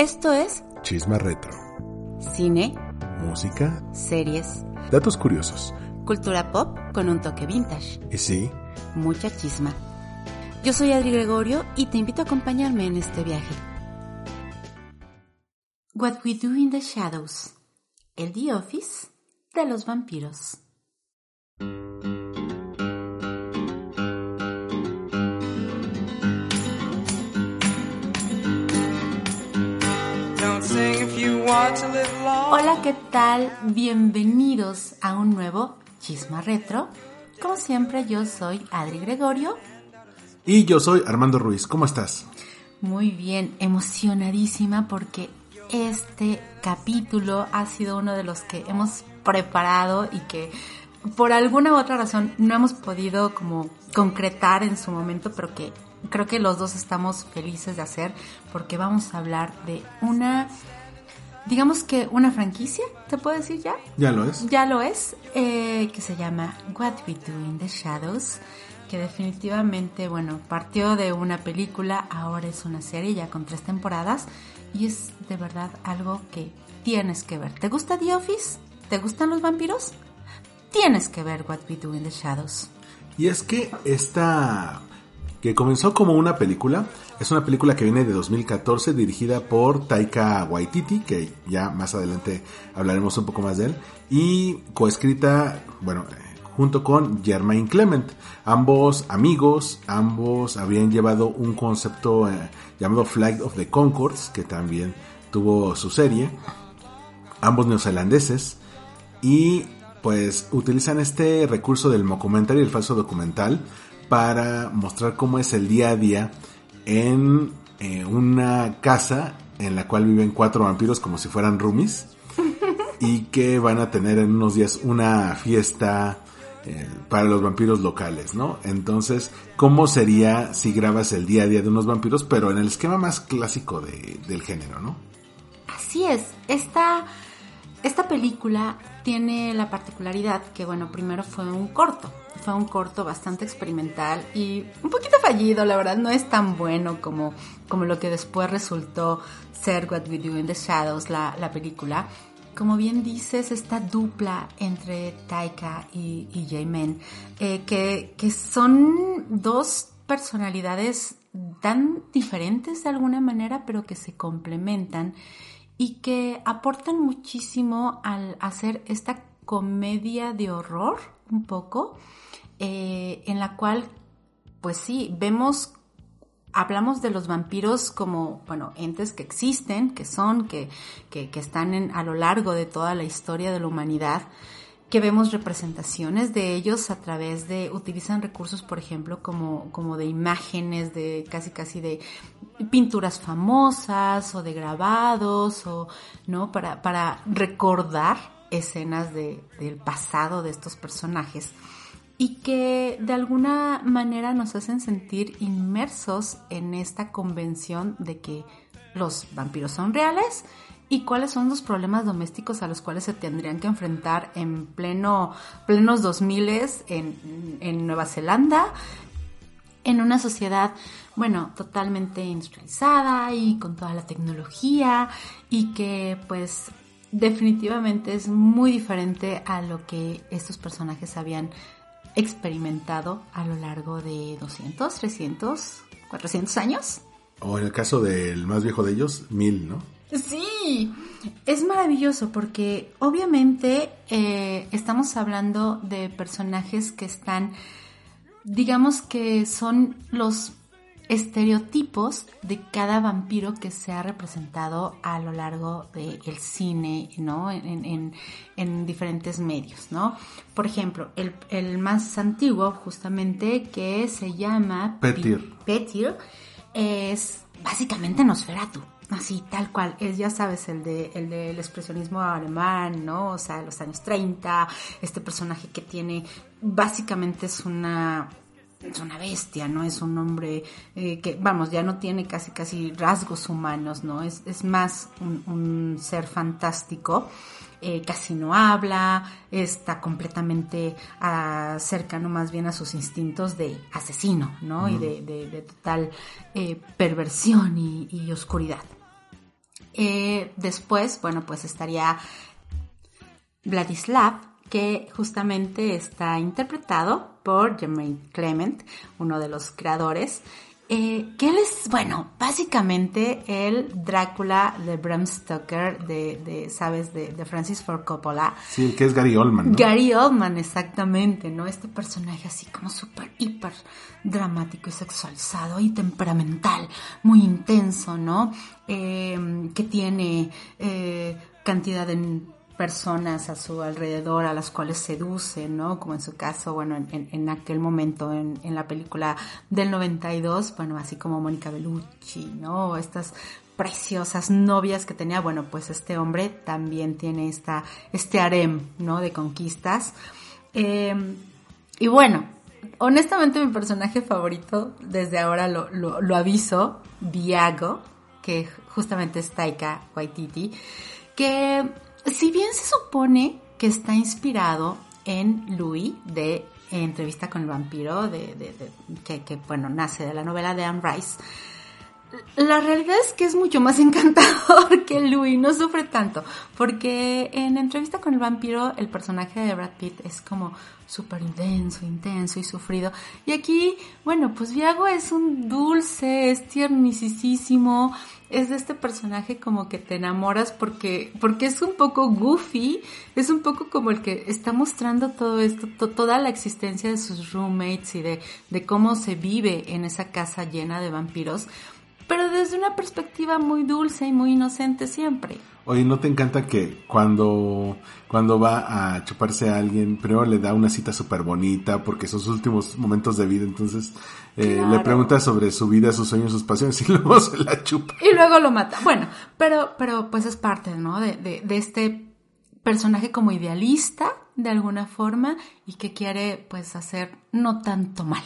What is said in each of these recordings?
Esto es Chisma Retro. cine, Música, series, datos curiosos. cultura pop con un toque vintage, Y sí, mucha chisma. Yo soy Adri Gregorio y te invito a acompañarme en este viaje. What We Do in the Shadows, el The Office de los vampiros. Hola, ¿qué tal? Bienvenidos a un nuevo Chisma Retro. Como siempre, yo soy Adri Gregorio. y yo soy Armando Ruiz. ¿Cómo estás? Muy bien, emocionadísima porque este capítulo ha sido uno de los que hemos preparado y que por alguna u otra razón no hemos podido como concretar en su momento, pero que creo que los dos estamos felices de hacer porque vamos a hablar de una, digamos que una franquicia, ¿te puedo decir ya? ¿Ya lo es? Ya lo es, eh, que se llama What We Do in the Shadows, que definitivamente, bueno, partió de una película, ahora es una serie ya con tres temporadas y es de verdad algo que tienes que ver. ¿Te gusta The Office? ¿Te gustan los vampiros? Tienes que ver What We Do in the Shadows. Y es que esta, que comenzó como una película, es una película que viene de 2014 dirigida por Taika Waititi, que ya más adelante hablaremos un poco más de él, y coescrita, bueno, junto con Germain Clement. Ambos amigos, ambos habían llevado un concepto eh, llamado Flight of the Concords, que también tuvo su serie, ambos neozelandeses, y pues utilizan este recurso del mockumentary, el falso documental, para mostrar cómo es el día a día en eh, una casa en la cual viven cuatro vampiros como si fueran roomies y que van a tener en unos días una fiesta eh, para los vampiros locales, ¿no? Entonces, ¿cómo sería si grabas el día a día de unos vampiros, pero en el esquema más clásico de- del género, ¿no? Así es, esta, esta película tiene la particularidad que, bueno, primero fue un corto, fue un corto bastante experimental y un poquito fallido, la verdad, no es tan bueno como, como lo que después resultó ser What We Do in the Shadows, la, la película. Como bien dices, esta dupla entre Taika y, y J-Man, eh, que, que son dos personalidades tan diferentes de alguna manera, pero que se complementan y que aportan muchísimo al hacer esta comedia de horror, un poco, eh, en la cual, pues sí, vemos, hablamos de los vampiros como, bueno, entes que existen, que son, que, que, están a lo largo de toda la historia de la humanidad, que vemos representaciones de ellos a través de, utilizan recursos, por ejemplo, como, como de imágenes, de casi casi de pinturas famosas o de grabados, o, ¿no? Para, para recordar escenas de, del pasado de estos personajes y que de alguna manera nos hacen sentir inmersos en esta convención de que los vampiros son reales y cuáles son los problemas domésticos a los cuales se tendrían que enfrentar en pleno plenos 2000 en, en Nueva Zelanda en una sociedad, bueno, totalmente industrializada y con toda la tecnología y que pues definitivamente es muy diferente a lo que estos personajes habían experimentado a lo largo de 200, 300, 400 años. O en el caso del más viejo de ellos, mil, ¿no? Sí, es maravilloso porque obviamente eh, estamos hablando de personajes que están, digamos que son los estereotipos de cada vampiro que se ha representado a lo largo del cine, ¿no? En, en- en diferentes medios, ¿no? Por ejemplo, el, el más antiguo, justamente, que se llama Petir. Petir, es básicamente Nosferatu. Así, tal cual, es, ya sabes, el de el del expresionismo alemán, ¿no? O sea, los años 30, este personaje que tiene, básicamente es una, es una bestia, ¿no? Es un hombre eh, que, vamos, ya no tiene casi, casi rasgos humanos, ¿no? Es, es más un, un ser fantástico. eh, casi no habla, está completamente ah, cercano más bien a sus instintos de asesino, ¿no? Y de, de- de total eh, perversión y, y oscuridad. Eh, después, bueno, pues estaría Vladislav, que justamente está interpretado por Jermaine Clement, uno de los creadores. Eh, que él es, bueno, básicamente el Drácula de Bram Stoker, de, de ¿sabes? De, de, Francis Ford Coppola. Sí, el que es Gary Oldman. ¿no? Gary Oldman, exactamente, ¿no? Este personaje así como súper, hiper dramático y sexualizado y temperamental, muy intenso, ¿no? Eh, que tiene eh, cantidad de personas a su alrededor a las cuales seduce, ¿no? Como en su caso, bueno, en, en aquel momento, en, en, la película del 92, bueno, así como Mónica Bellucci, ¿no? Estas preciosas novias que tenía, bueno, pues este hombre también tiene esta, este harem, ¿no? De conquistas. Eh, y bueno, honestamente mi personaje favorito, desde ahora lo, lo, lo aviso, Viago, que justamente es Taika Waititi, que si bien se supone que está inspirado en Louis de Entrevista con el vampiro, de, de, de, que, que, bueno, nace de la novela de Anne Rice, la realidad es que es mucho más encantador que Louis, no sufre tanto, porque en Entrevista con el vampiro el personaje de Brad Pitt es como súper intenso, intenso y sufrido. Y aquí, bueno, pues Viago es un dulce, es tiernicísimo, es de este personaje como que te enamoras porque, porque es un poco goofy, es un poco como el que está mostrando todo esto, to, toda la existencia de sus roommates y de, de cómo se vive en esa casa llena de vampiros, pero desde una perspectiva muy dulce y muy inocente siempre. Oye, ¿no te encanta que cuando, cuando va a chuparse a alguien, primero le da una cita súper bonita porque son sus últimos momentos de vida, entonces eh, claro. le pregunta sobre su vida, sus sueños, sus pasiones y luego se la chupa. Y luego lo mata. Bueno, pero, pero pues es parte, ¿no? De, de, de este personaje como idealista, de alguna forma, y que quiere pues hacer no tanto mal.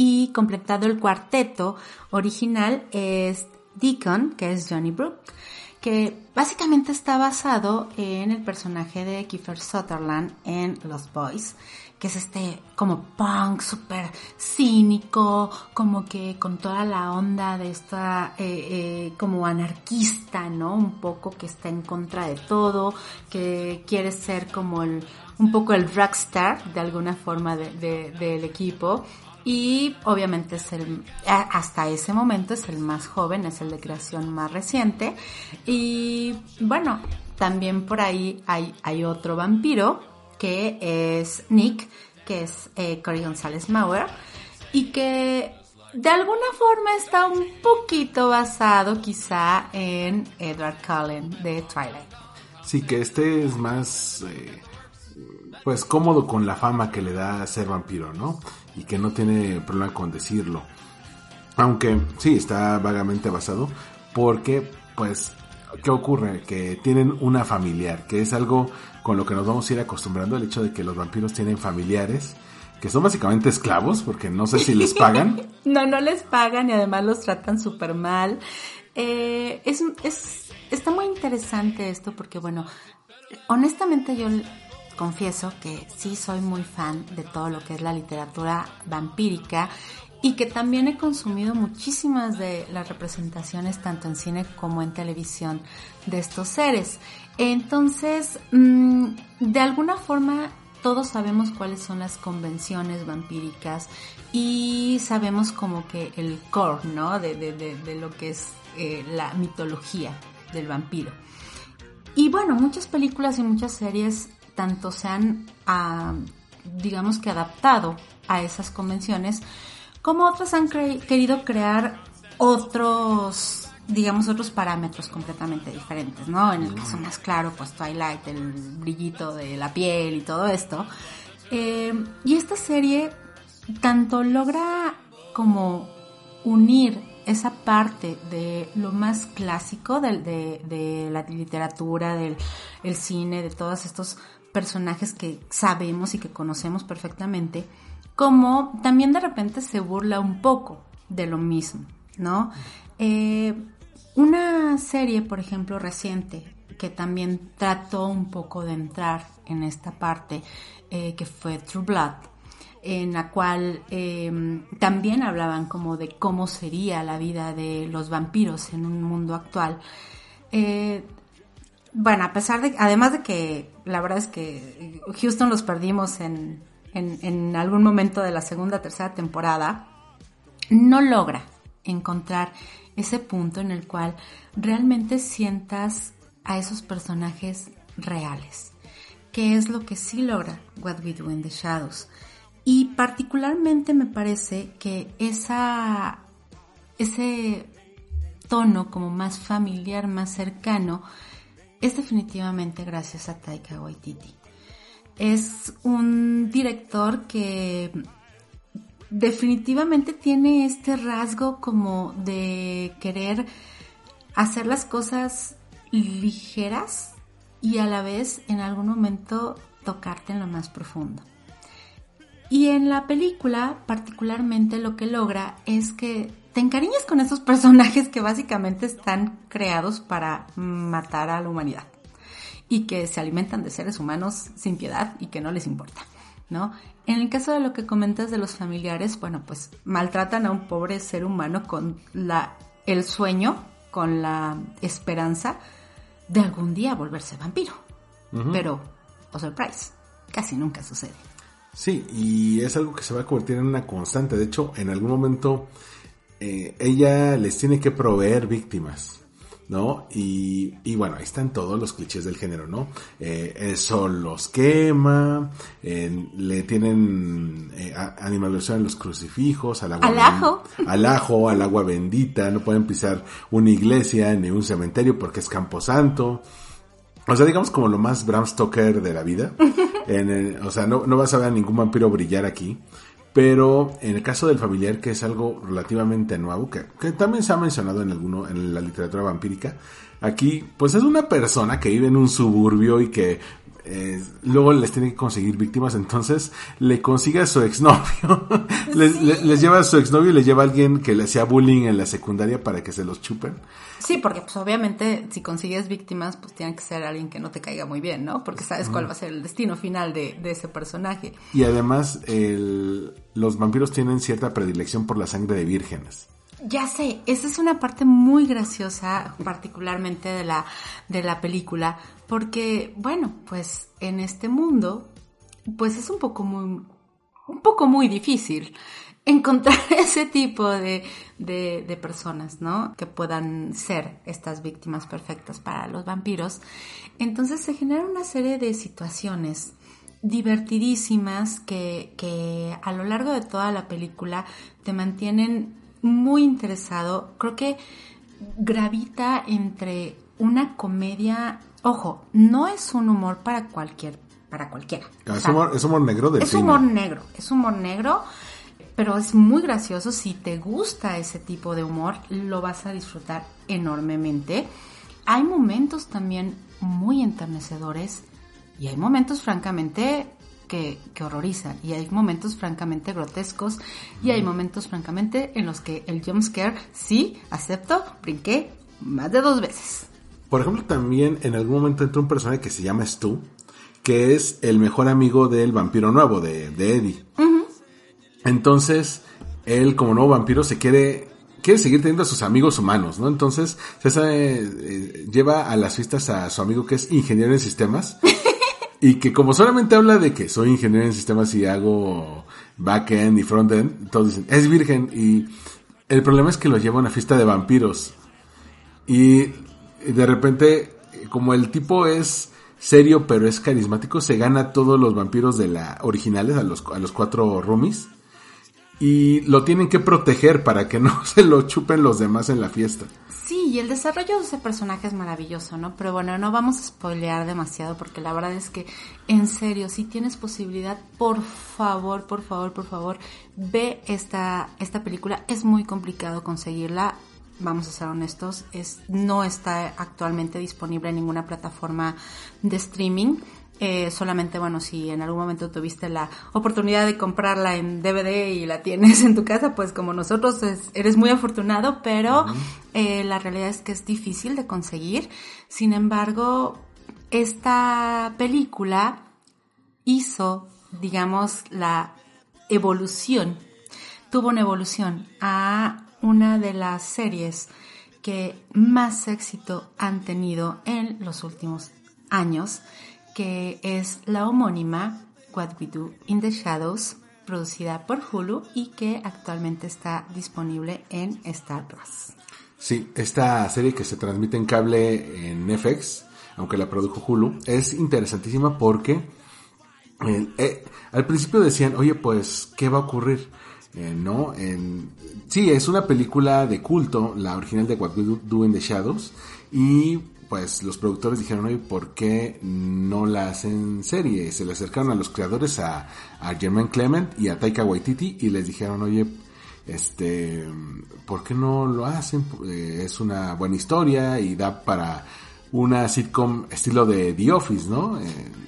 Y completado el cuarteto original es Deacon, que es Johnny Brooke que básicamente está basado en el personaje de Kiefer Sutherland en Los Boys, que es este como punk súper cínico, como que con toda la onda de esta eh, eh, como anarquista, ¿no? Un poco que está en contra de todo, que quiere ser como el un poco el rockstar de alguna forma del de, de, equipo y obviamente es el, hasta ese momento es el más joven, es el de creación más reciente. Y bueno, también por ahí hay, hay otro vampiro que es Nick, que es eh, Cory González Mauer, y que de alguna forma está un poquito basado quizá en Edward Cullen de Twilight. Sí, que este es más... Eh pues cómodo con la fama que le da ser vampiro, ¿no? Y que no tiene problema con decirlo. Aunque sí, está vagamente basado porque pues ¿qué ocurre? Que tienen una familiar, que es algo con lo que nos vamos a ir acostumbrando, el hecho de que los vampiros tienen familiares, que son básicamente esclavos, porque no sé si les pagan. no, no les pagan y además los tratan súper mal. Eh, es, es, está muy interesante esto porque, bueno, honestamente yo confieso que sí soy muy fan de todo lo que es la literatura vampírica y que también he consumido muchísimas de las representaciones tanto en cine como en televisión de estos seres. Entonces, mmm, de alguna forma todos sabemos cuáles son las convenciones vampíricas y sabemos como que el core, ¿no? De, de lo que es eh, la mitología del vampiro. Y bueno, muchas películas y muchas series tanto se han, uh, digamos que adaptado a esas convenciones, como otras han cre querido crear otros, digamos, otros parámetros completamente diferentes, ¿no? En el caso más claro, pues Twilight, el brillito de la piel y todo esto. Eh, y esta serie tanto logra como unir esa parte de lo más clásico de, de, de la literatura, del el cine, de todos estos personajes que sabemos y que conocemos perfectamente, como también de repente se burla un poco de lo mismo, ¿no? Eh, una serie, por ejemplo, reciente, que también trató un poco de entrar en esta parte, eh, que fue True Blood, en la cual eh, también hablaban como de cómo sería la vida de los vampiros en un mundo actual. Eh, bueno, a pesar de, además de que la verdad es que Houston los perdimos en, en, en algún momento de la segunda, tercera temporada, no logra encontrar ese punto en el cual realmente sientas a esos personajes reales, que es lo que sí logra What We Do in the Shadows. Y particularmente me parece que esa, ese tono como más familiar, más cercano, es definitivamente gracias a Taika Waititi. Es un director que definitivamente tiene este rasgo como de querer hacer las cosas ligeras y a la vez en algún momento tocarte en lo más profundo. Y en la película particularmente lo que logra es que te encariñas con esos personajes que básicamente están creados para matar a la humanidad y que se alimentan de seres humanos sin piedad y que no les importa, ¿no? En el caso de lo que comentas de los familiares, bueno, pues maltratan a un pobre ser humano con la, el sueño, con la esperanza de algún día volverse vampiro. Pero, oh surprise, casi nunca sucede. Sí, y es algo que se va a convertir en una constante. De hecho, en algún momento eh, ella les tiene que proveer víctimas, ¿no? Y, y bueno, ahí están todos los clichés del género, ¿no? Eh, eso los quema, eh, le tienen eh, a- los crucifijos, al agua Al ajo. al ajo, al agua bendita, no pueden pisar una iglesia ni un cementerio porque es camposanto. O sea, digamos como lo más Bram Stoker de la vida. En el- o sea, no, no vas a ver a ningún vampiro brillar aquí. Pero en el caso del familiar, que es algo relativamente nuevo, que, que también se ha mencionado en alguno, en la literatura vampírica, aquí, pues es una persona que vive en un suburbio y que eh, luego les tiene que conseguir víctimas, entonces le consigue a su exnovio, les, le- les lleva a su exnovio y le lleva a alguien que le hacía bullying en la secundaria para que se los chupen. Sí, porque pues obviamente si consigues víctimas, pues tiene que ser alguien que no te caiga muy bien, ¿no? Porque sabes cuál va a ser el destino final de, de ese personaje. Y además, el- los vampiros tienen cierta predilección por la sangre de vírgenes. Ya sé, esa es una parte muy graciosa, particularmente de la, de la película, porque, bueno, pues en este mundo, pues es un poco muy, un poco muy difícil encontrar ese tipo de, de, personas, ¿no? Que puedan ser estas víctimas perfectas para los vampiros. Entonces se genera una serie de situaciones divertidísimas que, que a lo largo de toda la película te mantienen muy interesado. Creo que gravita entre una comedia, ojo, no es un humor para cualquier, para cualquiera. Es humor, es humor negro del es cine. humor negro, es humor negro, pero es muy gracioso. Si te gusta ese tipo de humor, lo vas a disfrutar enormemente. Hay momentos también muy enternecedores y hay momentos francamente que, que horrorizan y hay momentos francamente grotescos y hay momentos francamente en los que el jumpscare, sí, acepto, brinqué más de dos veces. Por ejemplo, también en algún momento entra un personaje que se llama Stu, que es el mejor amigo del vampiro nuevo, de, de Eddie. Entonces, él como nuevo vampiro se quiere, quiere seguir teniendo a sus amigos humanos, ¿no? Entonces, César eh, eh, lleva a las fiestas a su amigo que es ingeniero en sistemas. Y que como solamente habla de que soy ingeniero en sistemas y hago backend y frontend, todos dicen, es virgen. Y el problema es que lo lleva a una fiesta de vampiros. Y de repente, como el tipo es serio pero es carismático, se gana a todos los vampiros de la originales, a los, a los cuatro roomies. Y lo tienen que proteger para que no se lo chupen los demás en la fiesta. Sí, y el desarrollo de ese personaje es maravilloso, ¿no? Pero bueno, no vamos a spoilear demasiado porque la verdad es que, en serio, si tienes posibilidad, por favor, por favor, por favor, ve esta, esta película. Es muy complicado conseguirla, vamos a ser honestos, es, no está actualmente disponible en ninguna plataforma de streaming. Eh, solamente, bueno, si en algún momento tuviste la oportunidad de comprarla en DVD y la tienes en tu casa, pues como nosotros es- eres muy afortunado, pero eh, la realidad es que es difícil de conseguir. Sin embargo, esta película hizo, digamos, la evolución, tuvo una evolución a una de las series que más éxito han tenido en los últimos años, que es la homónima What We Do in the Shadows, producida por Hulu y que actualmente está disponible en Star Plus. Sí, esta serie que se transmite en cable en FX, aunque la produjo Hulu, es interesantísima porque eh, eh, al principio decían, oye, pues, ¿qué va a ocurrir? Eh, no, sí, es una película de culto, la original de What We Do in the Shadows, y pues los productores dijeron, oye, ¿por qué no la hacen serie? Se le acercaron a los creadores, a, a Germain Clement y a Taika Waititi, y les dijeron, oye, este, ¿por qué no lo hacen? Eh, es una buena historia y da para una sitcom estilo de The Office, ¿no? Eh,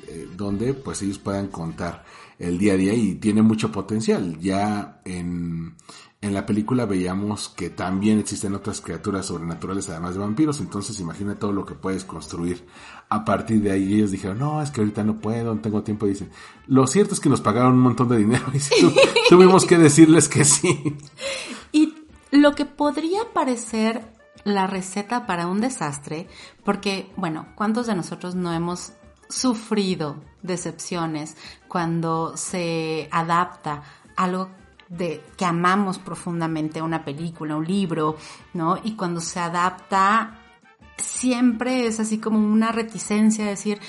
eh, donde pues ellos puedan contar el día a día y tiene mucho potencial. Ya en, en la película veíamos que también existen otras criaturas sobrenaturales además de vampiros, entonces imagina todo lo que puedes construir a partir de ahí. Ellos dijeron, no, es que ahorita no puedo, no tengo tiempo. Y dicen, lo cierto es que nos pagaron un montón de dinero y tu- tuvimos que decirles que sí. Y lo que podría parecer la receta para un desastre, porque, bueno, ¿cuántos de nosotros no hemos sufrido decepciones cuando se adapta algo de que amamos profundamente, una película, un libro, ¿no? Y cuando se adapta siempre es así como una reticencia decir,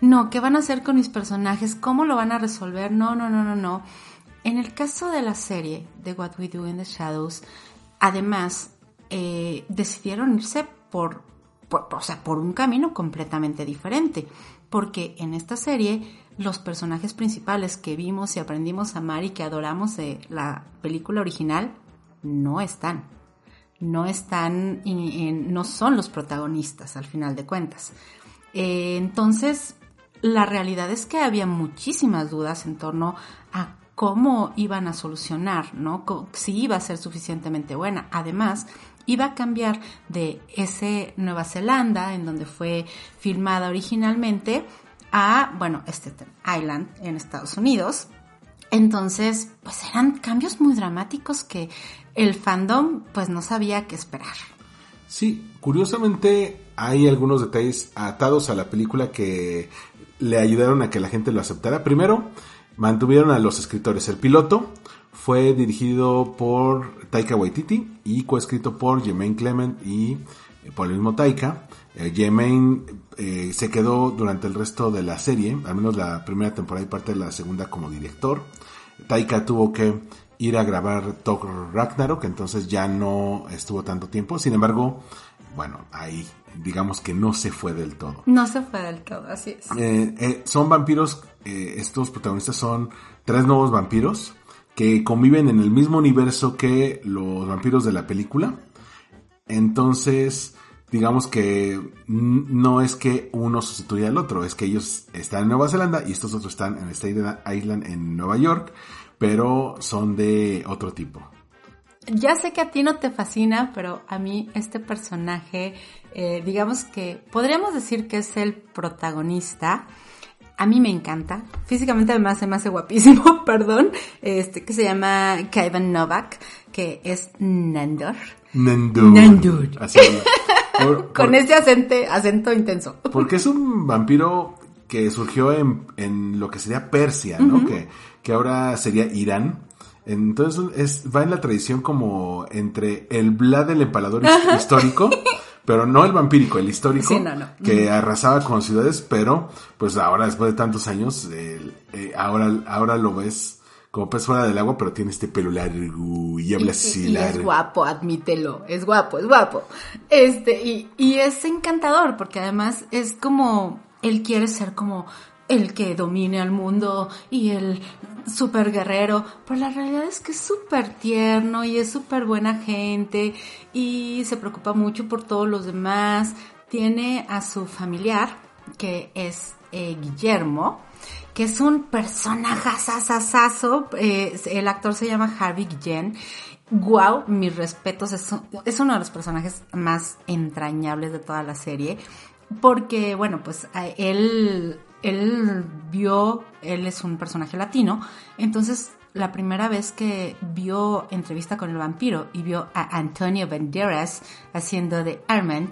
no, ¿qué van a hacer con mis personajes? ¿Cómo lo van a resolver? No, no, no, no, no. En el caso de la serie de What We Do in the Shadows, además, eh, decidieron irse por, por, o sea, por un camino completamente diferente. Porque en esta serie, los personajes principales que vimos y aprendimos a amar y que adoramos de la película original, no están no están, y- no son los protagonistas al final de cuentas. Eh, entonces, la realidad es que había muchísimas dudas en torno a cómo iban a solucionar, ¿no? Si iba a ser suficientemente buena. Además, iba a cambiar de ese Nueva Zelanda, en donde fue filmada originalmente, a, bueno, Staten Island, en Estados Unidos. Entonces, pues eran cambios muy dramáticos que el fandom pues no sabía qué esperar. Sí, curiosamente hay algunos detalles atados a la película que le ayudaron a que la gente lo aceptara. Primero, mantuvieron a los escritores. El piloto fue dirigido por Taika Waititi y coescrito por Jermaine Clement y eh, por el Taika. Eh, Jermaine eh, se quedó durante el resto de la serie, al menos la primera temporada y parte de la segunda como director. Taika tuvo que ir a grabar Thor Ragnarok, entonces ya no estuvo tanto tiempo. Sin embargo, bueno, ahí digamos que no se fue del todo. No se fue del todo, así es. Eh, eh, son vampiros, eh, estos protagonistas son tres nuevos vampiros que conviven en el mismo universo que los vampiros de la película. Entonces, digamos que no es que uno sustituya al otro, es que ellos están en Nueva Zelanda y estos otros están en Staten Island en Nueva York, pero son de otro tipo. Ya sé que a ti no te fascina, pero a mí este personaje, eh, digamos que podríamos decir que es el protagonista. A mí me encanta. Físicamente además se me hace guapísimo, perdón. Este, que se llama Kevin Novak, que es Nandor. Nendur. Nendur. Así es. Por- Con por- ese acento, acento intenso. Porque es un vampiro que surgió en, en lo que sería Persia, ¿no? que, que ahora sería Irán. Entonces es, va en la tradición como entre el Vlad el empalador his- histórico, pero no el vampírico, el histórico, Sí, no, no. que arrasaba con ciudades, pero pues ahora después de tantos años, el- eh, ahora, ahora lo ves como pez fuera del agua, pero tiene este pelo largo y habla así y, y es largo. guapo, admítelo, es guapo, es guapo. Este, y, y es encantador porque además es como, él quiere ser como el que domine al mundo y el super guerrero, pero la realidad es que es súper tierno y es súper buena gente y se preocupa mucho por todos los demás. Tiene a su familiar, que es eh, Guillermo, que es un personaje sasasazo. Eh, el actor se llama Harvey Guillén. Wow, mis respetos. Es, es uno de los personajes más entrañables de toda la serie. Porque, bueno, pues él, él vio, él es un personaje latino. Entonces la primera vez que vio entrevista con el vampiro y vio a Antonio Banderas haciendo de Armand,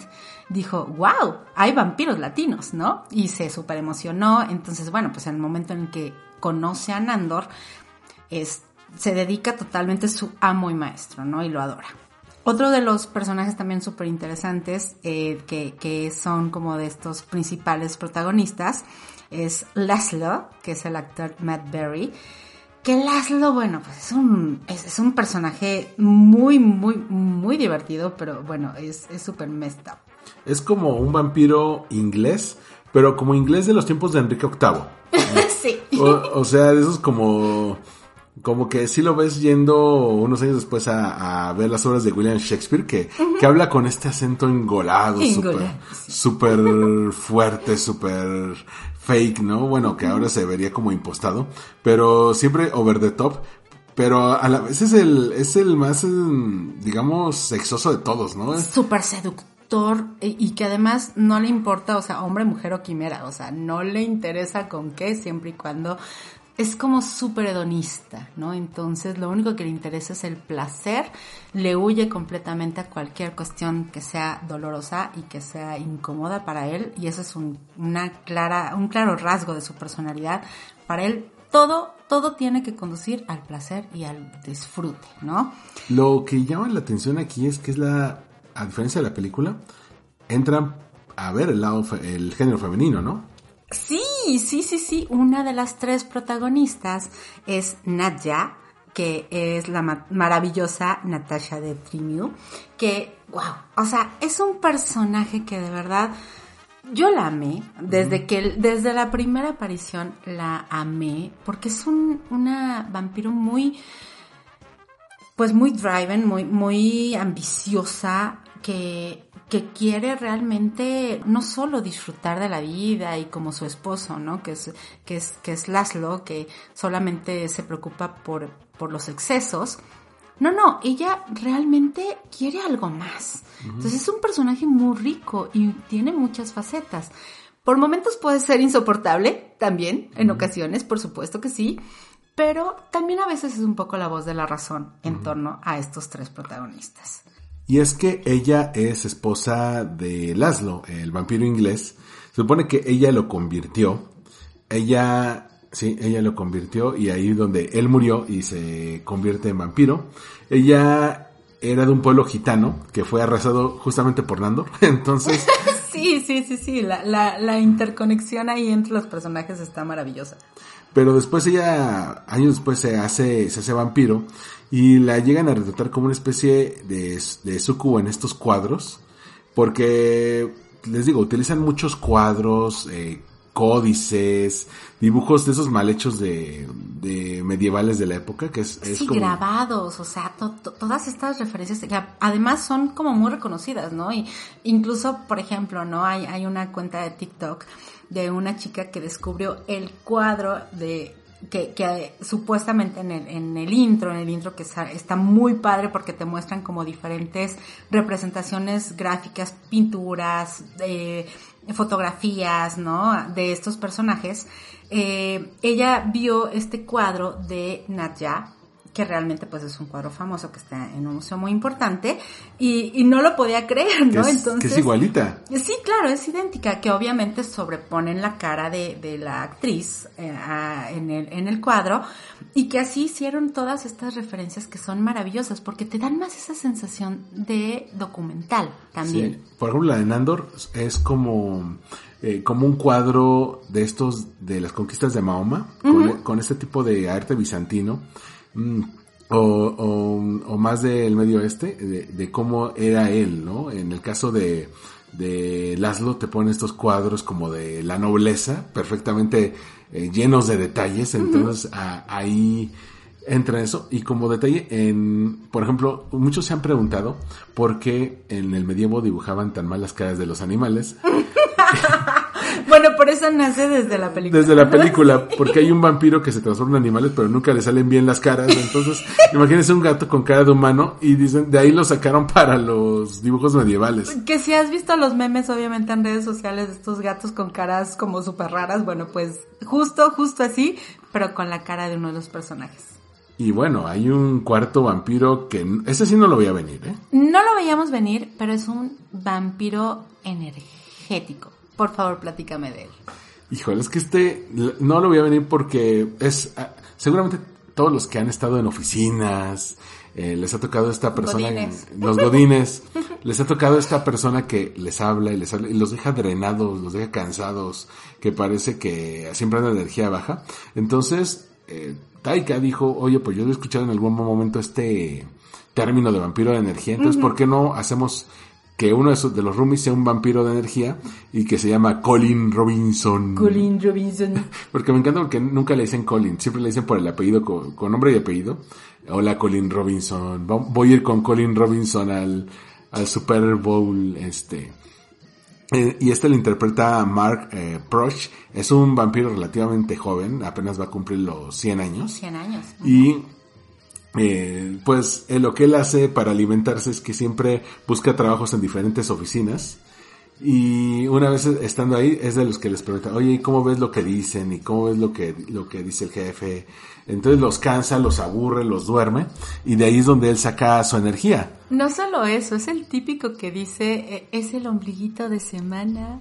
dijo, wow, hay vampiros latinos, ¿no? Y se súper emocionó. Entonces, bueno, pues en el momento en que conoce a Nandor, es, se dedica totalmente a su amo y maestro, ¿no? Y lo adora. Otro de los personajes también súper interesantes eh, que, que son como de estos principales protagonistas es Laszlo, que es el actor Matt Berry. Que Laszlo, bueno, pues es un, es, es un personaje muy, muy, muy divertido, pero bueno, es súper messed up. Es como un vampiro inglés, pero como inglés de los tiempos de Enrique VIII. sí. O, o sea, de esos como como que sí lo ves yendo unos años después a, a ver las obras de William Shakespeare, que, que habla con este acento engolado, súper sí. fuerte, súper fake, ¿no? Bueno, que ahora se vería como impostado, pero siempre over the top. Pero a la vez es el, es el más, digamos, sexoso de todos, ¿no? Súper seductor y y que además no le importa, o sea, hombre, mujer o quimera, o sea, no le interesa con qué, siempre y cuando es como súper hedonista, ¿no? Entonces lo único que le interesa es el placer, le huye completamente a cualquier cuestión que sea dolorosa y que sea incómoda para él y eso es un, una clara, un claro rasgo de su personalidad. Para él todo, todo tiene que conducir al placer y al disfrute, ¿no? Lo que llama la atención aquí es que es la, a diferencia de la película, entran a ver el lado, el género femenino, ¿no? Sí, sí, sí, sí. Una de las tres protagonistas es Nadja, que es la ma- maravillosa Natasha de Trimiu, que, wow, o sea, es un personaje que de verdad yo la amé, desde que, desde la primera aparición la amé, porque es un, una vampiro muy, pues muy driven, muy, muy ambiciosa, que, que quiere realmente no solo disfrutar de la vida y como su esposo, ¿no? Que es, que es, que es Laszlo, que solamente se preocupa por, por los excesos. No, no, ella realmente quiere algo más. Entonces es un personaje muy rico y tiene muchas facetas. Por momentos puede ser insoportable, también, en ocasiones, por supuesto que sí, pero también a veces es un poco la voz de la razón en torno a estos tres protagonistas. Y es que ella es esposa de Laszlo, el vampiro inglés. Se supone que ella lo convirtió. Ella, sí, ella lo convirtió y ahí donde él murió y se convierte en vampiro. Ella era de un pueblo gitano que fue arrasado justamente por Nandor. Entonces, Sí, sí, sí, sí, la, la, la interconexión ahí entre los personajes está maravillosa. pero después ella, años después se hace, se hace vampiro y la llegan a retratar como una especie de, de sucubo en estos cuadros. Porque, les digo, utilizan muchos cuadros, eh, códices, dibujos de esos mal hechos de, de medievales de la época, que es, es sí, como... grabados, o sea, to- to- todas estas referencias que además son como muy reconocidas, ¿no? Y incluso, por ejemplo, ¿no? Hay, hay una cuenta de TikTok de una chica que descubrió el cuadro de que, que supuestamente en el, en el intro, en el intro que está muy padre porque te muestran como diferentes representaciones gráficas, pinturas, eh, fotografías, ¿no? De estos personajes. Eh, ella vio este cuadro de Nadja, que realmente pues es un cuadro famoso que está en un museo muy importante y, y no lo podía creer, que ¿no? es, Entonces, que es igualita. Sí, claro, es idéntica, que obviamente sobreponen la cara de, de la actriz eh, a- en, el, en el cuadro y que así hicieron todas estas referencias que son maravillosas porque te dan más esa sensación de documental también. Sí. Por ejemplo, la de Nandor es como, eh, como un cuadro de estos, de las conquistas de Mahoma, con, con este tipo de arte bizantino, mm, o, o, o más del medio oeste, de, de cómo era él, ¿no? En el caso de, de Laszlo te pone estos cuadros como de la nobleza, perfectamente eh, llenos de detalles, entonces a- ahí entra eso. Y como detalle en por ejemplo muchos se han preguntado por qué en el medievo dibujaban tan mal las caras de los animales Bueno, por eso nace desde la película. desde la película porque hay un vampiro que se transforma en animales pero nunca le salen bien las caras entonces imagínense un gato con cara de humano y dicen de ahí lo sacaron para los dibujos medievales Que si has visto los memes, obviamente, en redes sociales de estos gatos con caras como súper raras, bueno, pues justo, justo así, pero con la cara de uno de los personajes. Y bueno, hay un cuarto vampiro que... Ese sí no lo voy a venir, ¿eh? No lo veíamos venir, pero es un vampiro energético. Por favor, platícame de él. Híjole, es que este no lo voy a venir porque es... ah, Seguramente todos los que han estado en oficinas, eh, les ha tocado esta persona, Godines. los godines, les ha tocado esta persona que les habla y les habla y los deja drenados, los deja cansados, que parece que siempre han energía baja. Entonces, eh, Taika dijo, oye, pues yo he escuchado en algún momento este término de vampiro de energía, entonces, ¿por qué no hacemos que uno de, esos, de los roomies sea un vampiro de energía y que se llama Colin Robinson? Colin Robinson. Porque me encanta porque nunca le dicen Colin, siempre le dicen por el apellido, con, con nombre y apellido. Hola Colin Robinson, voy a ir con Colin Robinson al, al Super Bowl, este. Eh, y este lo interpreta Mark eh, Proch, es un vampiro relativamente joven, apenas va a cumplir los 100 años. 100 años. Y eh, pues eh, lo que él hace para alimentarse es que siempre busca trabajos en diferentes oficinas. Y una vez estando ahí es de los que les pregunta, oye, ¿y cómo ves lo que dicen? ¿Y cómo ves lo que, lo que dice el jefe? Entonces los cansa, los aburre, los duerme. Y de ahí es donde él saca su energía. No solo eso, es el típico que dice, eh, es el ombliguito de semana.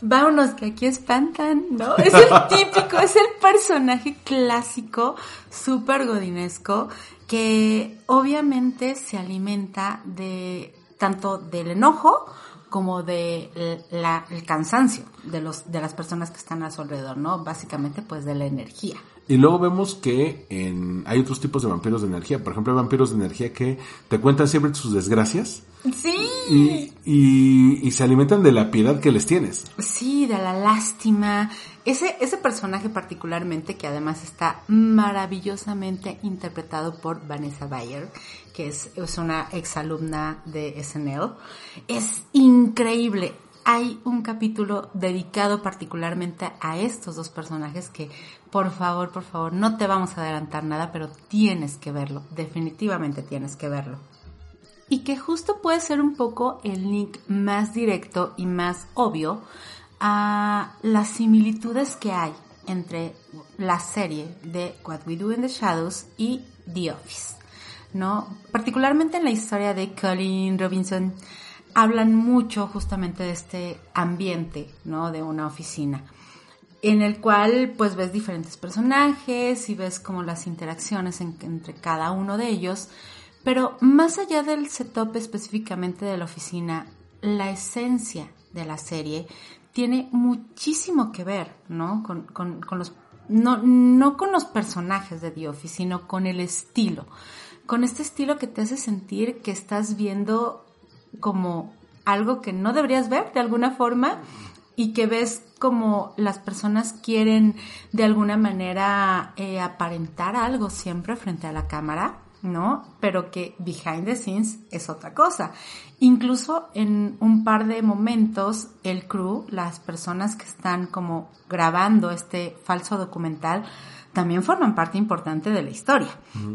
Vámonos que aquí espantan, ¿no? Es el típico, es el personaje clásico, súper godinesco, que obviamente se alimenta de tanto del enojo como de la, el cansancio de los de las personas que están a su alrededor, ¿no? Básicamente pues de la energía. Y luego vemos que en, hay otros tipos de vampiros de energía. Por ejemplo, hay vampiros de energía que te cuentan siempre sus desgracias Sí. y, y, y se alimentan de la piedad que les tienes. Sí, de la lástima. Ese, ese personaje particularmente, que además está maravillosamente interpretado por Vanessa Bayer, que es, es una exalumna de SNL, es increíble. Hay un capítulo dedicado particularmente a estos dos personajes que, por favor, por favor, no te vamos a adelantar nada, pero tienes que verlo. Definitivamente tienes que verlo y que justo puede ser un poco el link más directo y más obvio a las similitudes que hay entre la serie de What We Do in the Shadows y The Office, ¿no? Particularmente en la historia de Colin Robinson hablan mucho justamente de este ambiente, ¿no? De una oficina en el cual pues ves diferentes personajes y ves como las interacciones en- entre cada uno de ellos, pero más allá del setup específicamente de la oficina, la esencia de la serie tiene muchísimo que ver, ¿no? Con los, no, no con los personajes de The Office, sino con el estilo. Con este estilo que te hace sentir que estás viendo como algo que no deberías ver de alguna forma y que ves como las personas quieren de alguna manera eh, aparentar algo siempre frente a la cámara, ¿no? Pero que behind the scenes es otra cosa. Incluso en un par de momentos el crew, las personas que están como grabando este falso documental, también forman parte importante de la historia.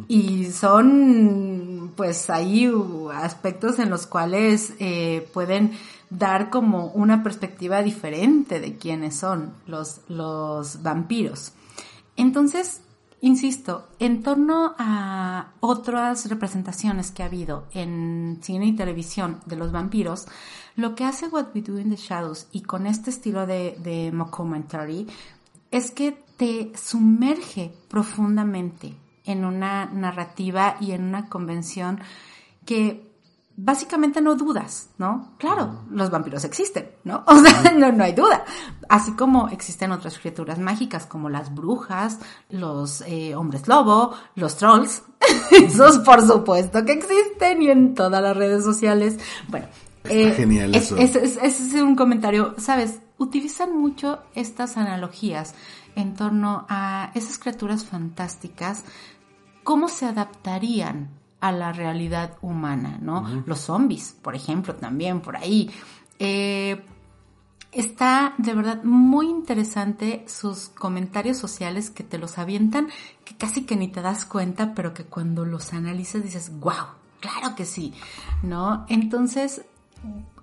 Y son, pues, ahí uh, aspectos en los cuales eh, pueden dar como una perspectiva diferente de quiénes son los, los vampiros. Entonces, insisto, en torno a otras representaciones que ha habido en cine y televisión de los vampiros, lo que hace What We Do in the Shadows y con este estilo de, de mockumentary es que te sumerge profundamente en una narrativa y en una convención que básicamente no dudas, ¿no? Claro, los vampiros existen, ¿no? O sea, no, no hay duda. Así como existen otras criaturas mágicas como las brujas, los eh, hombres lobo, los trolls. Esos por supuesto que existen y en todas las redes sociales. Bueno, Está genial es- eso. es- ese es, es un comentario, ¿sabes? Utilizan mucho estas analogías en torno a esas criaturas fantásticas, cómo se adaptarían a la realidad humana, ¿no? Los zombies, por ejemplo, también por ahí. Eh, está de verdad muy interesante sus comentarios sociales que te los avientan, que casi que ni te das cuenta, pero que cuando los analizas dices, wow, claro que sí, ¿no? Entonces,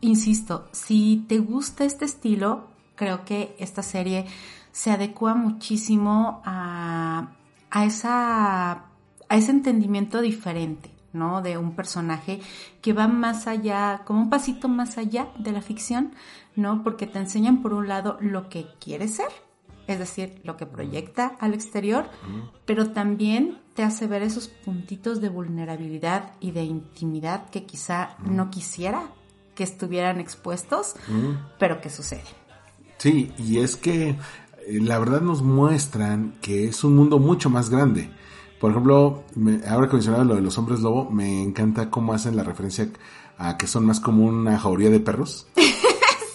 insisto, si te gusta este estilo, creo que esta serie se adecua muchísimo a, a esa a ese entendimiento diferente, ¿no? De un personaje que va más allá, como un pasito más allá de la ficción, ¿no? Porque te enseñan por un lado lo que quiere ser, es decir, lo que proyecta al exterior, pero también te hace ver esos puntitos de vulnerabilidad y de intimidad que quizá no quisiera que estuvieran expuestos, pero que suceden. Sí, y es que eh, la verdad nos muestran que es un mundo mucho más grande. Por ejemplo, me- ahora que mencionaba lo de los hombres lobo, me encanta cómo hacen la referencia a que son más como una jauría de perros.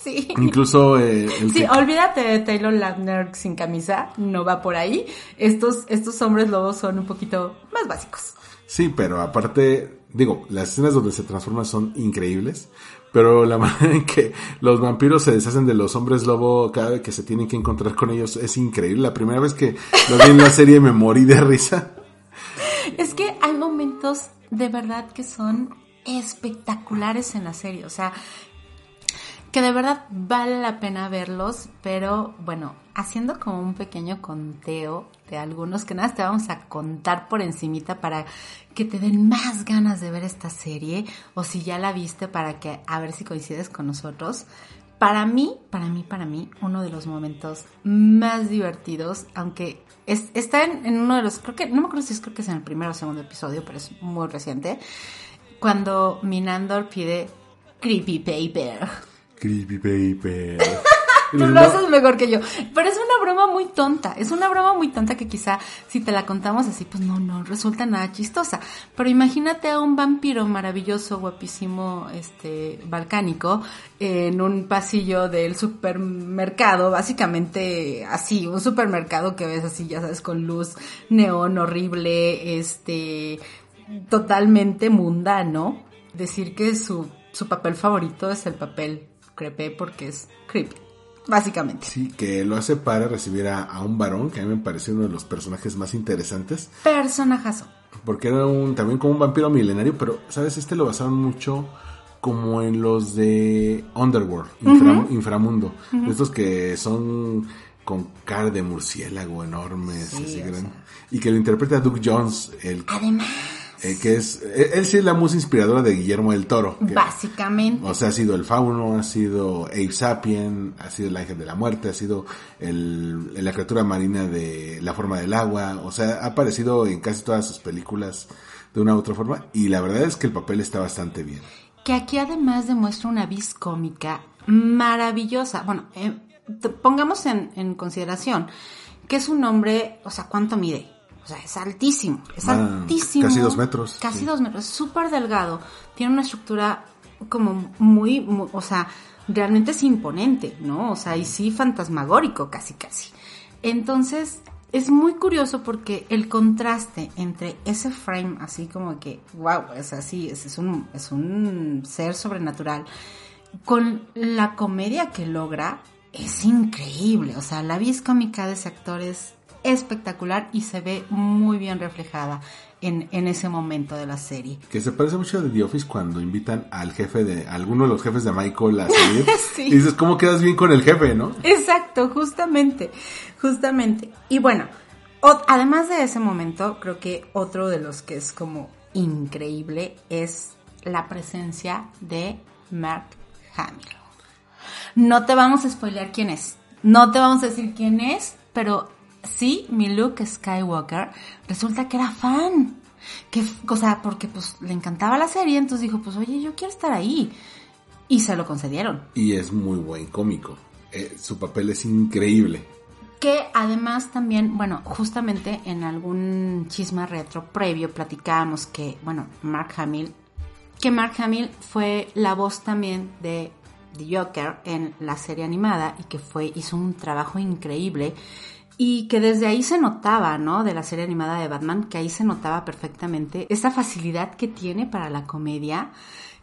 Sí. Incluso eh, el Sí, que- olvídate de Taylor Lautner sin camisa, no va por ahí. Estos, estos hombres lobos son un poquito más básicos. Sí, pero aparte, digo, las escenas donde se transforman son increíbles, pero la manera en que los vampiros se deshacen de los hombres lobo cada vez que se tienen que encontrar con ellos es increíble. La primera vez que lo vi en la serie me morí de risa. Es que hay momentos de verdad que son espectaculares en la serie, o sea, que de verdad vale la pena verlos, pero bueno, haciendo como un pequeño conteo de algunos que nada te vamos a contar por encimita para que te den más ganas de ver esta serie o si ya la viste para que a ver si coincides con nosotros. Para mí, para mí, para mí, uno de los momentos más divertidos, aunque es, está en, uno de los, creo que, no me acuerdo si es creo que es en el primero o segundo episodio, pero es muy reciente, cuando Minandor pide Creepy Paper. Creepy paper. Tú lo haces mejor que yo. Pero es una broma muy tonta. Es una broma muy tonta que quizá si te la contamos así, pues no, no resulta nada chistosa. Pero imagínate a un vampiro maravilloso, guapísimo, este, balcánico, en un pasillo del supermercado, básicamente así, un supermercado que ves así, ya sabes, con luz neón horrible, este, totalmente mundano. Decir que su, su papel favorito es el papel creepy porque es creepy. Básicamente. Sí, que lo hace para recibir a, a un varón, que a mí me pareció uno de los personajes más interesantes, Personajazo. porque era un también como un vampiro milenario, pero, ¿sabes? Este lo basaron mucho como en los de Underworld, infra- inframundo, estos que son con cara de murciélago enormes, Sí, así gran- sea. y que lo interpreta Doug Jones, el Además, eh, que es, él, él sí es la musa inspiradora de Guillermo del Toro. que- básicamente. o sea, ha sido el fauno, ha sido Abe Sapien, ha sido el ángel de la muerte, ha sido el, la criatura marina de la forma del agua, o sea, ha aparecido en casi todas sus películas de una u otra forma y la verdad es que el papel está bastante bien. Que aquí además demuestra una vis cómica maravillosa. Bueno, eh, pongamos en, en consideración que es un hombre, o sea, ¿cuánto mide? O sea, es altísimo, es Ah, altísimo. casi dos metros, Casi sí. dos metros, súper delgado. Tiene una estructura como muy, mu- o sea, realmente es imponente, ¿no? O sea, y sí fantasmagórico, casi, casi. Entonces, es muy curioso porque el contraste entre ese frame así como que, wow, es así, es, es un, es un ser sobrenatural, con la comedia que logra, es increíble. O sea, la vis cómica de ese actor es espectacular y se ve muy bien reflejada en, en ese momento de la serie. Que se parece mucho de The Office cuando invitan al jefe de, a alguno de los jefes de Michael a salir. Sí. Y dices, ¿cómo quedas bien con el jefe, no? Exacto, justamente, justamente. Y bueno, o- además de ese momento, creo que otro de los que es como increíble es la presencia de Mark Hamill. No te vamos a spoilear quién es, no te vamos a decir quién es, pero sí, mi Luke Skywalker resulta que era fan. Que, o sea, porque pues le encantaba la serie, entonces dijo, pues oye, yo quiero estar ahí. Y se lo concedieron. Y es muy buen cómico. Eh, su papel es increíble. Que además también, bueno, justamente en algún chisme retro previo platicábamos que, bueno, Mark Hamill, que Mark Hamill fue la voz también de The Joker en la serie animada y que fue, hizo un trabajo increíble y que desde ahí se notaba, ¿no? De la serie animada de Batman, que ahí se notaba perfectamente esa facilidad que tiene para la comedia,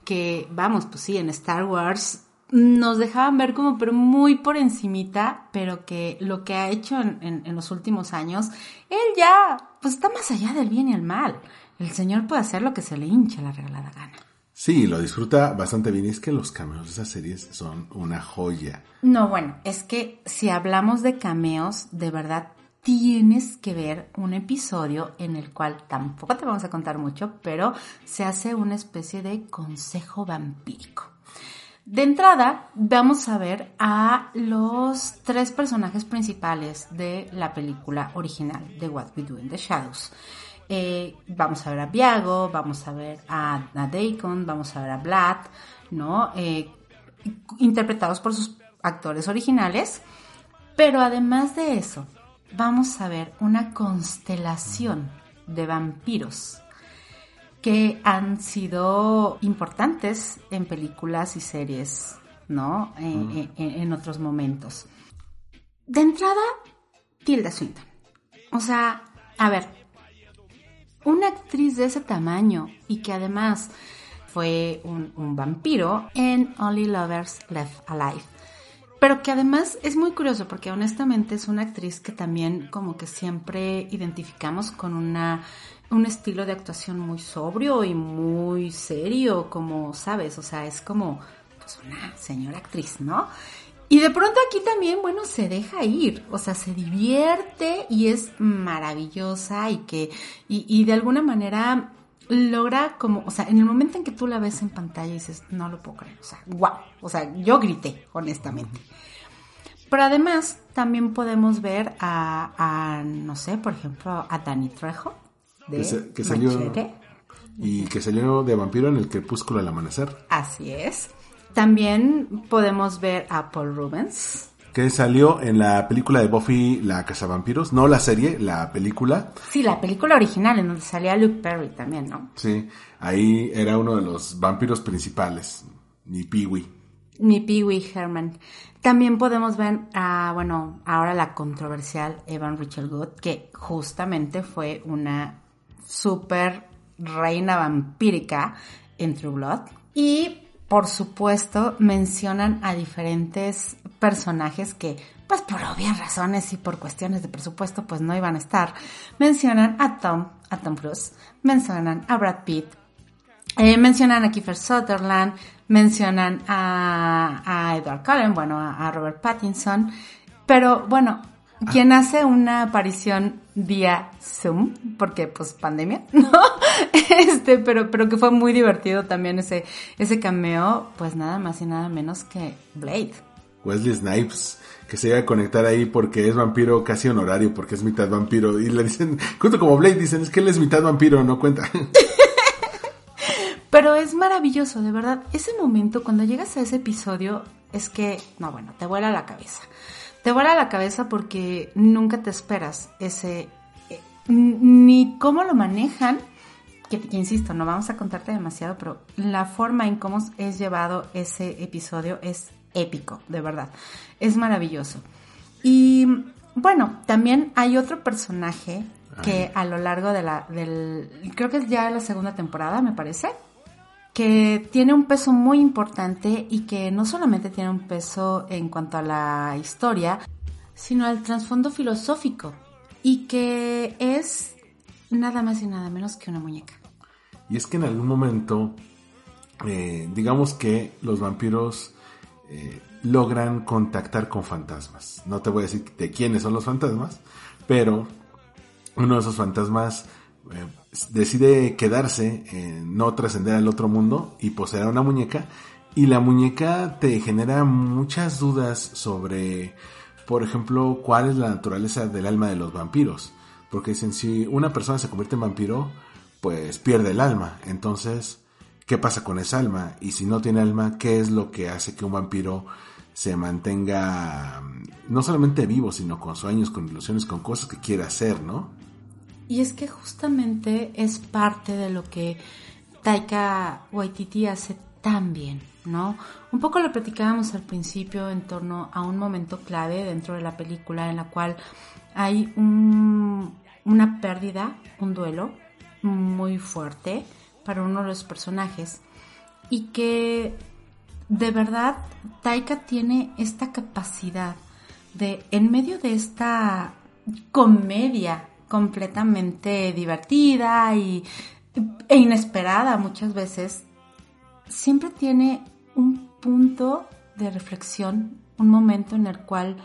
que vamos, pues sí, en Star Wars nos dejaban ver como pero muy por encimita, pero que lo que ha hecho en, en- los últimos años, él ya, pues está más allá del bien y el mal. El señor puede hacer lo que se le hincha la regalada gana. Sí, lo disfruta bastante bien. Y es que los cameos de esas series son una joya. No, bueno, es que si hablamos de cameos, de verdad tienes que ver un episodio en el cual tampoco te vamos a contar mucho, pero se hace una especie de consejo vampírico. De entrada, vamos a ver a los tres personajes principales de la película original de What We Do in the Shadows. Eh, vamos a ver a Viago, vamos a ver a, a vamos a ver a Vlad, ¿no? Eh, interpretados por sus actores originales. Pero además de eso, vamos a ver una constelación de vampiros que han sido importantes en películas y series, ¿no? En, en- en otros momentos. De entrada, Tilda Swinton. O sea, a ver, una actriz de ese tamaño y que además fue un, vampiro en Only Lovers Left Alive. Pero que además es muy curioso porque honestamente es una actriz que también como que siempre identificamos con una, un estilo de actuación muy sobrio y muy serio, como sabes, o sea, es como pues una señora actriz, ¿no? Y de pronto aquí también, bueno, se deja ir, o sea, se divierte y es maravillosa y que, y, y de alguna manera logra como, o sea, en el momento en que tú la ves en pantalla dices, no lo puedo creer, o sea, wow, o sea, yo grité, honestamente. Pero además también podemos ver a, a, no sé, por ejemplo, a Dani Trejo de Que que salió-. Y que salió de vampiro en el crepúsculo al amanecer. Así es. También podemos ver a Paul Rubens. Que salió en la película de Buffy la Cazavampiros. No la serie, la película. Sí, la película original en donde salía Luke Perry también, ¿no? Sí, ahí era uno de los vampiros principales. Ni Peewee. Mi Pee Wee Herman. También podemos ver a, bueno, ahora la controversial Evan Rachel Good, que justamente fue una super reina vampírica en True Blood. Y, por supuesto, mencionan a diferentes personajes que, pues por obvias razones y por cuestiones de presupuesto, pues no iban a estar. Mencionan a Tom, a Tom Cruise, mencionan a Brad Pitt, eh, mencionan a Kiefer Sutherland, mencionan a, Edward Cullen, bueno, a Robert Pattinson, pero bueno, quien hace una aparición vía Zoom, porque pues pandemia, ¿no? Este, pero, pero que fue muy divertido también ese, ese cameo, pues nada más y nada menos que Blade. Wesley Snipes, que se llega a conectar ahí porque es vampiro casi honorario, porque es mitad vampiro. Y le dicen, justo como Blade, dicen, es que él es mitad vampiro, no cuenta. Pero es maravilloso, de verdad. Ese momento, cuando llegas a ese episodio, es que, no, bueno, te vuela la cabeza. Te vuela la cabeza porque nunca te esperas ese, eh, ni cómo lo manejan, que, que insisto, no vamos a contarte demasiado, pero la forma en cómo es llevado ese episodio es épico, de verdad. Es maravilloso. Y bueno, también hay otro personaje que a lo largo de la, del, creo que es ya la segunda temporada, me parece, que tiene un peso muy importante y que no solamente tiene un peso en cuanto a la historia, sino al trasfondo filosófico y que es nada más y nada menos que una muñeca. Y es que en algún momento, eh, digamos que los vampiros eh, logran contactar con fantasmas. No te voy a decir de quiénes son los fantasmas, pero uno de esos fantasmas eh, decide quedarse, no trascender al otro mundo y poseer una muñeca. Y la muñeca te genera muchas dudas sobre, por ejemplo, cuál es la naturaleza del alma de los vampiros. Porque dicen, si una persona se convierte en vampiro, pues pierde el alma. Entonces, ¿qué pasa con esa alma? Y si no tiene alma, ¿qué es lo que hace que un vampiro se mantenga mm, no solamente vivo, sino con sueños, con ilusiones, con cosas que quiere hacer, ¿no? Y es que justamente es parte de lo que Taika Waititi hace tan bien, ¿no? Un poco lo platicábamos al principio en torno a un momento clave dentro de la película en la cual hay un- una pérdida, un duelo muy fuerte para uno de los personajes y que de verdad Taika tiene esta capacidad de, en medio de esta comedia completamente divertida y, e inesperada muchas veces, siempre tiene un punto de reflexión, un momento en el cual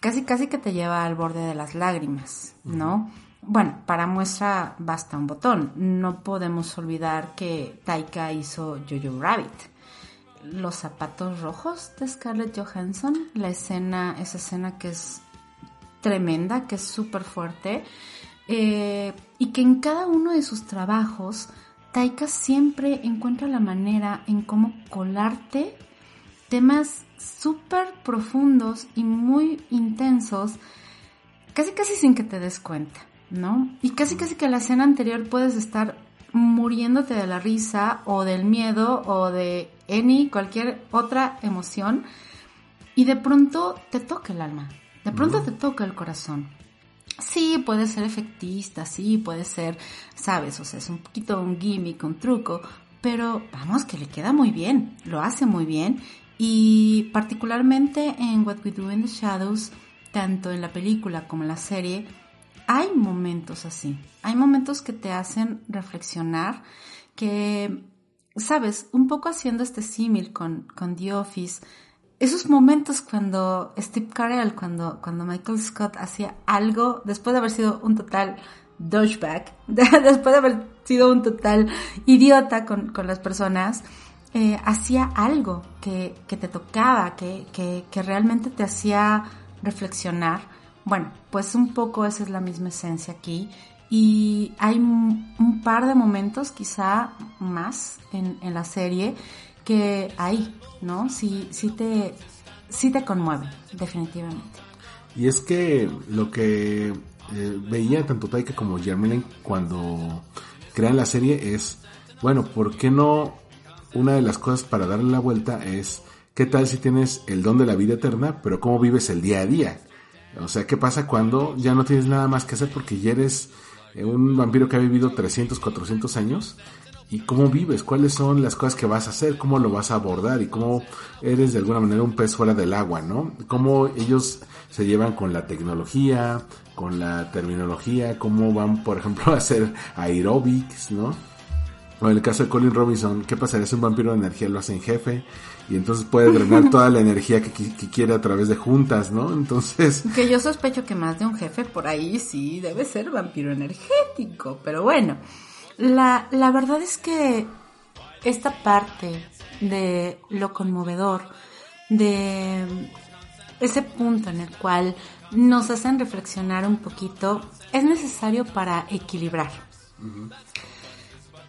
casi casi que te lleva al borde de las lágrimas, ¿no? Bueno, para muestra basta un botón. No podemos olvidar que Taika hizo Jojo Rabbit. Los zapatos rojos de Scarlett Johansson, la escena, esa escena que es tremenda, que es súper fuerte, eh, y que en cada uno de sus trabajos, Taika siempre encuentra la manera en cómo colarte temas súper profundos y muy intensos, casi casi sin que te des cuenta, ¿no? Y casi casi que la escena anterior puedes estar muriéndote de la risa o del miedo o de any, cualquier otra emoción, y de pronto te toca el alma, de pronto te toca el corazón. Sí, puede ser efectista, sí, puede ser, sabes, o sea, es un poquito un gimmick, un truco, pero vamos, que le queda muy bien, lo hace muy bien. Y particularmente en What We Do in the Shadows, tanto en la película como en la serie, hay momentos así, hay momentos que te hacen reflexionar, que, sabes, un poco haciendo este símil con, con The Office, esos momentos cuando Steve Carell, cuando, cuando Michael Scott hacía algo, después de haber sido un total douchebag, después de haber sido un total idiota con, con las personas, eh, hacía algo que, que te tocaba, que, que, que, realmente te hacía reflexionar. Bueno, pues un poco esa es la misma esencia aquí. Y hay un par de momentos, quizá más, en, en la serie que hay, ¿no? Sí, sí te, te conmueve, definitivamente. Y es que lo que eh, veía tanto Taika como Jermaine cuando crean la serie es, bueno, ¿por qué no una de las cosas para darle la vuelta es qué tal si tienes el don de la vida eterna, pero cómo vives el día a día. O sea, ¿qué pasa cuando ya no tienes nada más que hacer porque ya eres eh, un vampiro que ha vivido 300, 400 años? ¿Y cómo vives? ¿Cuáles son las cosas que vas a hacer? ¿Cómo lo vas a abordar? ¿Y cómo eres de alguna manera un pez fuera del agua, no? ¿Cómo ellos se llevan con la tecnología, con la terminología? ¿Cómo van, por ejemplo, a hacer aerobics, no? O en el caso de Colin Robinson, ¿qué pasaría si un vampiro de energía lo hace en jefe? Y entonces puede drenar toda la energía que, que, quiere a través de juntas, ¿no? Entonces... Que yo sospecho que más de un jefe por ahí sí debe ser vampiro energético, pero bueno. La, la verdad es que esta parte de lo conmovedor, de ese punto en el cual nos hacen reflexionar un poquito, es necesario para equilibrar.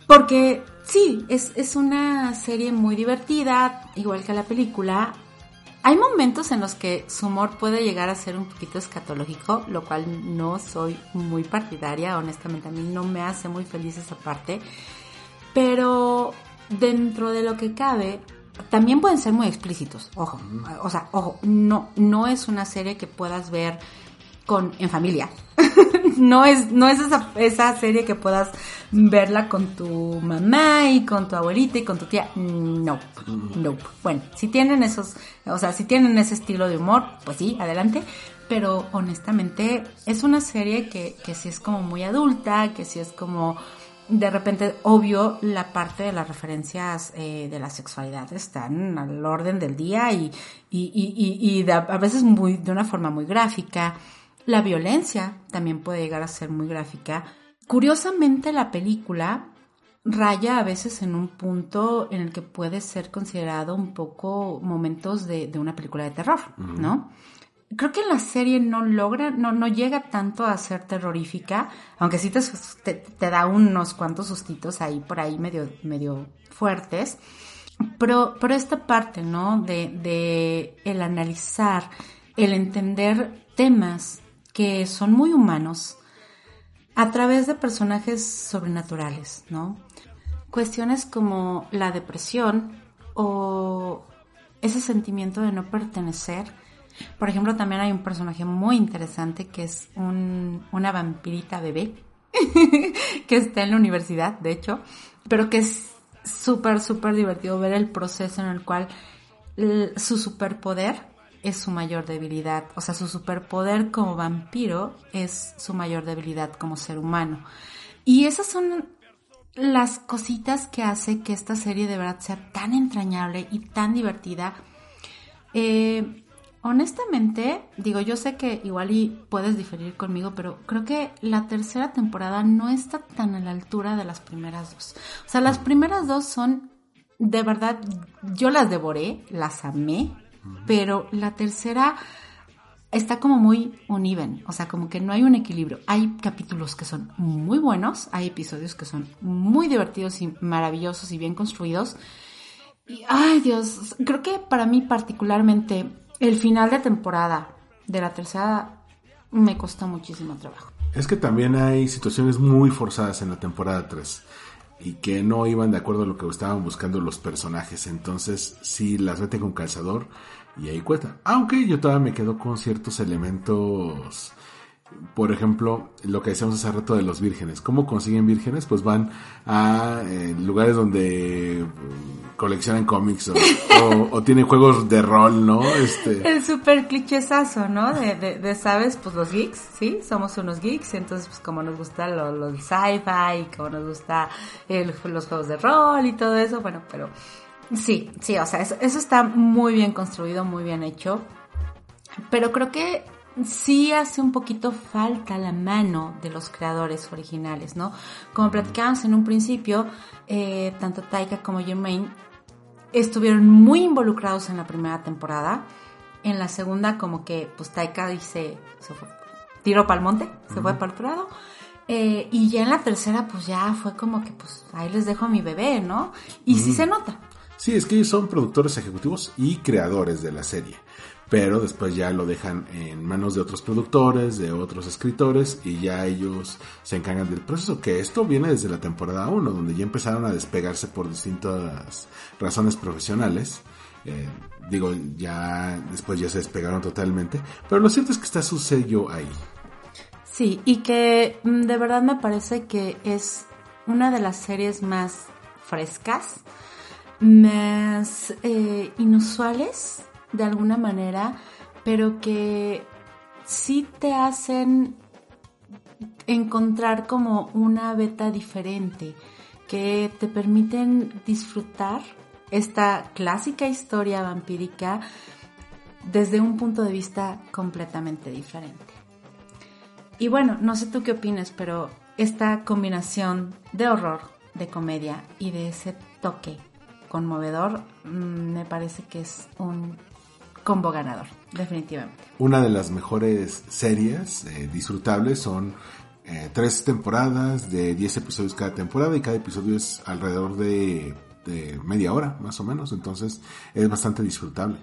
Porque sí, es, es una serie muy divertida, igual que la película. Hay momentos en los que su humor puede llegar a ser un poquito escatológico, lo cual no soy muy partidaria, honestamente a mí no me hace muy feliz esa parte. Pero dentro de lo que cabe, también pueden ser muy explícitos, ojo. O sea, ojo, no, no es una serie que puedas ver con, en familia. no es, no es esa, esa serie que puedas verla con tu mamá y con tu abuelita y con tu tía. No, no. Bueno, si tienen esos, o sea, si tienen ese estilo de humor, pues sí, adelante. Pero honestamente es una serie que, que sí es como muy adulta, que sí es como de repente, obvio, la parte de las referencias eh, de la sexualidad están al orden del día y, y, y, y de, a veces muy, de una forma muy gráfica. La violencia también puede llegar a ser muy gráfica. Curiosamente, la película raya a veces en un punto en el que puede ser considerado un poco momentos de, de una película de terror, ¿no? Creo que en la serie no logra, no, no llega tanto a ser terrorífica, aunque sí te, te, te, da unos cuantos sustitos ahí por ahí medio, medio fuertes. Pero, pero esta parte, ¿no? De, de el analizar, el entender temas que son muy humanos a través de personajes sobrenaturales, ¿no? Cuestiones como la depresión o ese sentimiento de no pertenecer. Por ejemplo, también hay un personaje muy interesante que es un, una vampirita bebé que está en la universidad, de hecho, pero que es súper, súper divertido ver el proceso en el cual su superpoder es su mayor debilidad. O sea, su superpoder como vampiro es su mayor debilidad como ser humano. Y esas son las cositas que hace que esta serie de verdad sea tan entrañable y tan divertida. Eh, honestamente, digo, yo sé que igual y puedes diferir conmigo, pero creo que la tercera temporada no está tan a la altura de las primeras dos. O sea, las primeras dos son, de verdad, yo las devoré, las amé, pero la tercera está como muy uneven, o sea, como que no hay un equilibrio. Hay capítulos que son muy buenos, hay episodios que son muy divertidos y maravillosos y bien construidos. Y, ay Dios, creo que para mí particularmente el final de temporada de la tercera me costó muchísimo trabajo. Es que también hay situaciones muy forzadas en la temporada 3 y que no iban de acuerdo a lo que estaban buscando los personajes. Entonces, sí, las rete con calzador y ahí cuesta. Aunque yo todavía me quedo con ciertos elementos. Por ejemplo, lo que decíamos hace rato de los vírgenes. ¿Cómo consiguen vírgenes? Pues van a eh, lugares donde mm, coleccionan cómics o, tienen juegos de rol, ¿no? Este, El super clichésazo, ¿no? De, de, de, ¿sabes? Pues los geeks, ¿sí? Somos unos geeks, entonces pues como nos gusta lo, lo sci-fi, como nos gusta los juegos de rol y todo eso, bueno, pero sí, sí, o sea, eso, eso está muy bien construido, muy bien hecho, pero creo que sí hace un poquito falta la mano de los creadores originales, ¿no? Como platicábamos en un principio, eh, tanto Taika como Jermaine estuvieron muy involucrados en la primera temporada. En la segunda, como que, pues Taika dice, se fue, tiró para el monte, se fue para otro lado. Eh, y ya en la tercera, pues ya fue como que, pues ahí les dejo a mi bebé, ¿no? Y sí se nota. Sí, es que ellos son productores ejecutivos y creadores de la serie. Pero después ya lo dejan en manos de otros productores, de otros escritores, y ya ellos se encargan del proceso. Que esto viene desde la temporada 1, donde ya empezaron a despegarse por distintas razones profesionales. Eh, digo, ya después ya se despegaron totalmente. Pero lo cierto es que está su sello ahí. Sí, y que mm, de verdad me parece que es una de las series más frescas, más eh, inusuales de alguna manera, pero que sí te hacen encontrar como una beta diferente, que te permiten disfrutar esta clásica historia vampírica desde un punto de vista completamente diferente. Y bueno, no sé tú qué opinas, pero esta combinación de horror, de comedia y de ese toque conmovedor, mm, me parece que es un combo ganador, definitivamente. Una de las mejores series eh, disfrutables son eh, tres temporadas de 10 episodios cada temporada y cada episodio es alrededor de, de media hora más o menos, entonces es bastante disfrutable.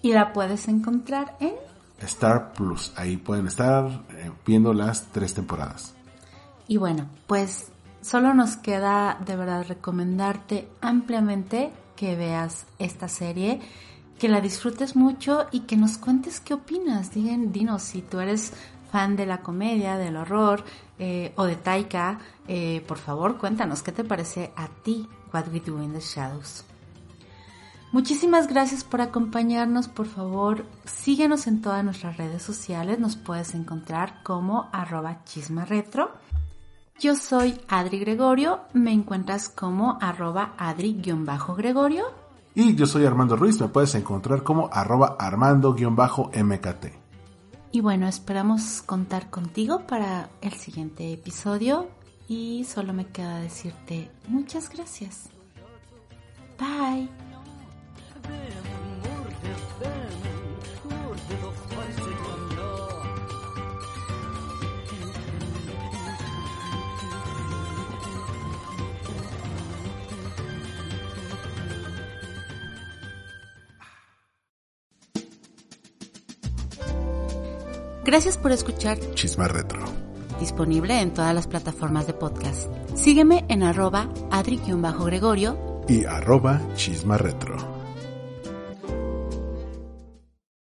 Y la puedes encontrar en... Star Plus, ahí pueden estar eh, viendo las tres temporadas. Y bueno, pues solo nos queda de verdad recomendarte ampliamente que veas esta serie, que la disfrutes mucho y que nos cuentes qué opinas. Digan, dinos si tú eres fan de la comedia, del horror eh, o de Taika, eh, por favor cuéntanos qué te parece a ti What We Do in the Shadows. Muchísimas gracias por acompañarnos, por favor síguenos en todas nuestras redes sociales, nos puedes encontrar como arroba chismarretro. Yo soy Adri Gregorio, me encuentras como arroba adri-gregorio. Y yo soy Armando Ruiz, me puedes encontrar como arroba armando-mkt. Y bueno, esperamos contar contigo para el siguiente episodio y solo me queda decirte muchas gracias. Bye. Gracias por escuchar Chisma Retro. disponible en todas las plataformas de podcast. Sígueme en arroba adri-gregorio Y arroba Chisma Retro.